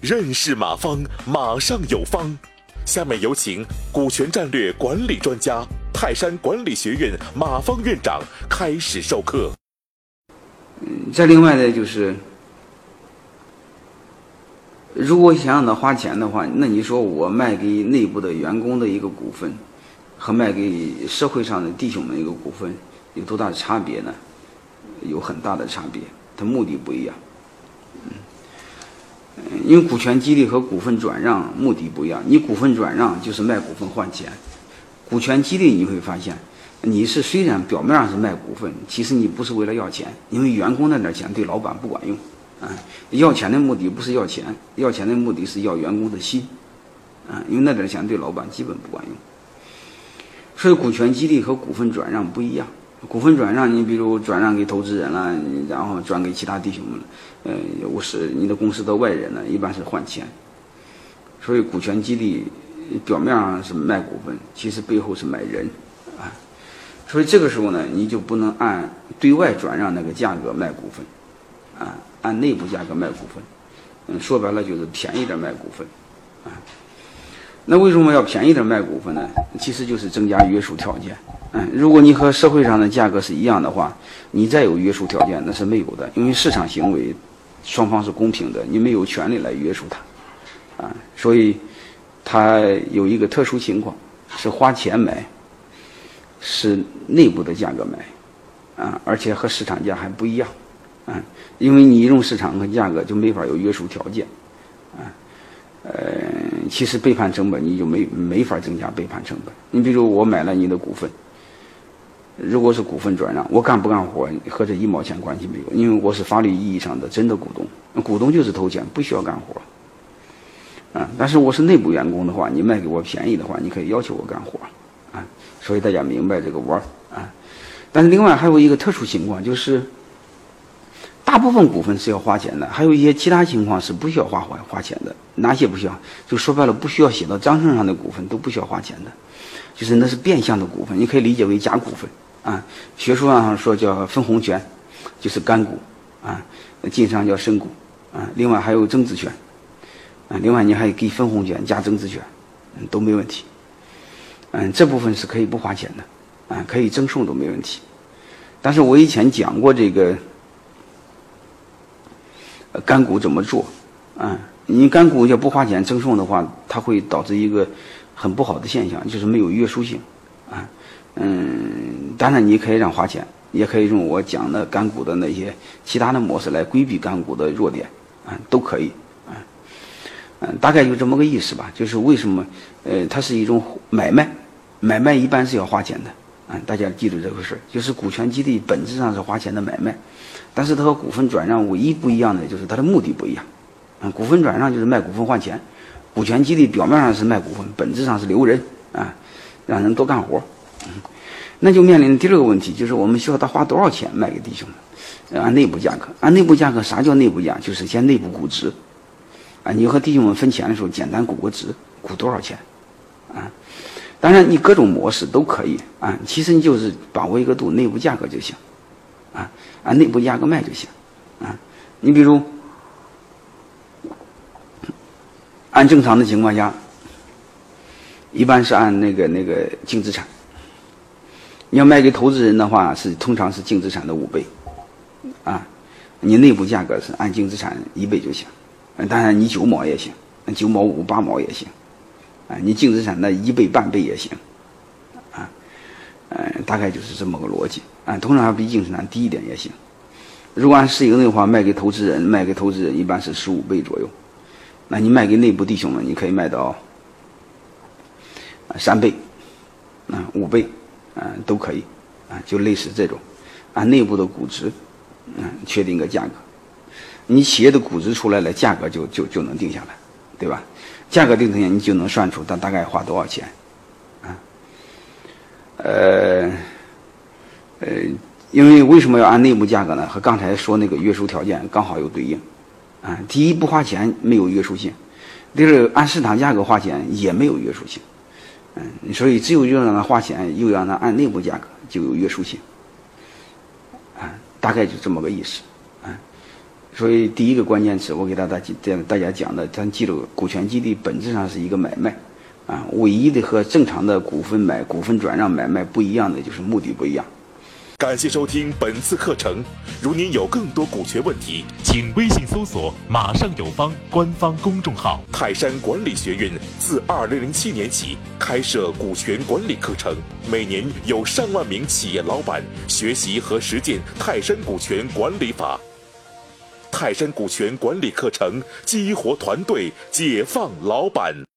认识马方，马上有方。下面有请股权战略管理专家、泰山管理学院马方院长开始授课。嗯，再另外呢，就是如果想让他花钱的话，那你说我卖给内部的员工的一个股份，和卖给社会上的弟兄们一个股份，有多大的差别呢？有很大的差别，它目的不一样。嗯因为股权激励和股份转让目的不一样，你股份转让就是卖股份换钱，股权激励你会发现，你是虽然表面上是卖股份，其实你不是为了要钱，因为员工那点钱对老板不管用，啊，要钱的目的不是要钱，要钱的目的是要员工的心，啊，因为那点钱对老板基本不管用，所以股权激励和股份转让不一样。股份转让，你比如转让给投资人了，然后转给其他弟兄们了，呃，我是你的公司的外人呢，一般是换钱。所以股权激励表面上是卖股份，其实背后是买人，啊，所以这个时候呢，你就不能按对外转让那个价格卖股份，啊，按内部价格卖股份，嗯，说白了就是便宜点卖股份，啊。那为什么要便宜点卖股份呢？其实就是增加约束条件。嗯，如果你和社会上的价格是一样的话，你再有约束条件那是没有的，因为市场行为双方是公平的，你没有权利来约束它。啊，所以它有一个特殊情况，是花钱买，是内部的价格买，啊，而且和市场价还不一样。啊，因为你用市场和价格就没法有约束条件。啊。呃，其实背叛成本你就没没法增加背叛成本。你比如我买了你的股份，如果是股份转让，我干不干活和这一毛钱关系没有，因为我是法律意义上的真的股东，股东就是投钱，不需要干活。啊，但是我是内部员工的话，你卖给我便宜的话，你可以要求我干活。啊，所以大家明白这个弯儿啊。但是另外还有一个特殊情况就是。大部分股份是要花钱的，还有一些其他情况是不需要花花花钱的。哪些不需要？就说白了，不需要写到章程上的股份都不需要花钱的，就是那是变相的股份，你可以理解为假股份啊。学术上说叫分红权，就是干股啊，晋商叫深股啊。另外还有增值权啊，另外你还给分红权加增值权，都没问题。嗯，这部分是可以不花钱的啊，可以赠送都没问题。但是我以前讲过这个。干股怎么做？啊，你干股要不花钱赠送的话，它会导致一个很不好的现象，就是没有约束性。啊，嗯，当然你可以让花钱，也可以用我讲的干股的那些其他的模式来规避干股的弱点，啊，都可以。啊，嗯，大概就这么个意思吧。就是为什么，呃，它是一种买卖，买卖一般是要花钱的。啊，大家记住这个事，就是股权激励本质上是花钱的买卖。但是它和股份转让唯一不一样的就是它的目的不一样，啊，股份转让就是卖股份换钱，股权激励表面上是卖股份，本质上是留人啊，让人多干活，那就面临第二个问题，就是我们需要他花多少钱卖给弟兄们，按内部价格，按内部价格，啥叫内部价？就是先内部估值，啊，你和弟兄们分钱的时候，简单估个值，估多少钱，当然你各种模式都可以啊，其实你就是把握一个度，内部价格就行。啊，按内部价格卖就行，啊，你比如按正常的情况下，一般是按那个那个净资产。你要卖给投资人的话，是通常是净资产的五倍，啊，你内部价格是按净资产一倍就行，当然你九毛也行，九毛五八毛也行，啊，你净资产的一倍半倍也行。啊嗯，大概就是这么个逻辑。啊，通常要比净资产低一点也行。如果按市盈率的话，卖给投资人，卖给投资人一般是十五倍左右。那你卖给内部弟兄们，你可以卖到啊三倍，啊五倍，啊都可以，啊就类似这种，按内部的估值，嗯，确定个价格。你企业的估值出来了，价格就就就能定下来，对吧？价格定下，你就能算出它大概花多少钱。啊呃，呃，因为为什么要按内部价格呢？和刚才说那个约束条件刚好有对应，啊，第一不花钱没有约束性，第二按市场价格花钱也没有约束性，嗯，所以只有又让他花钱，又让他按内部价格就有约束性，啊，大概就这么个意思，所以第一个关键词，我给大家讲，大家讲的，咱记住，股权激励本质上是一个买卖，啊，唯一的和正常的股份买、股份转让买卖不一样的就是目的不一样。感谢收听本次课程。如您有更多股权问题，请微信搜索“马上有方”官方公众号。泰山管理学院自二零零七年起开设股权管理课程，每年有上万名企业老板学习和实践泰山股权管理法。泰山股权管理课程激活团队，解放老板。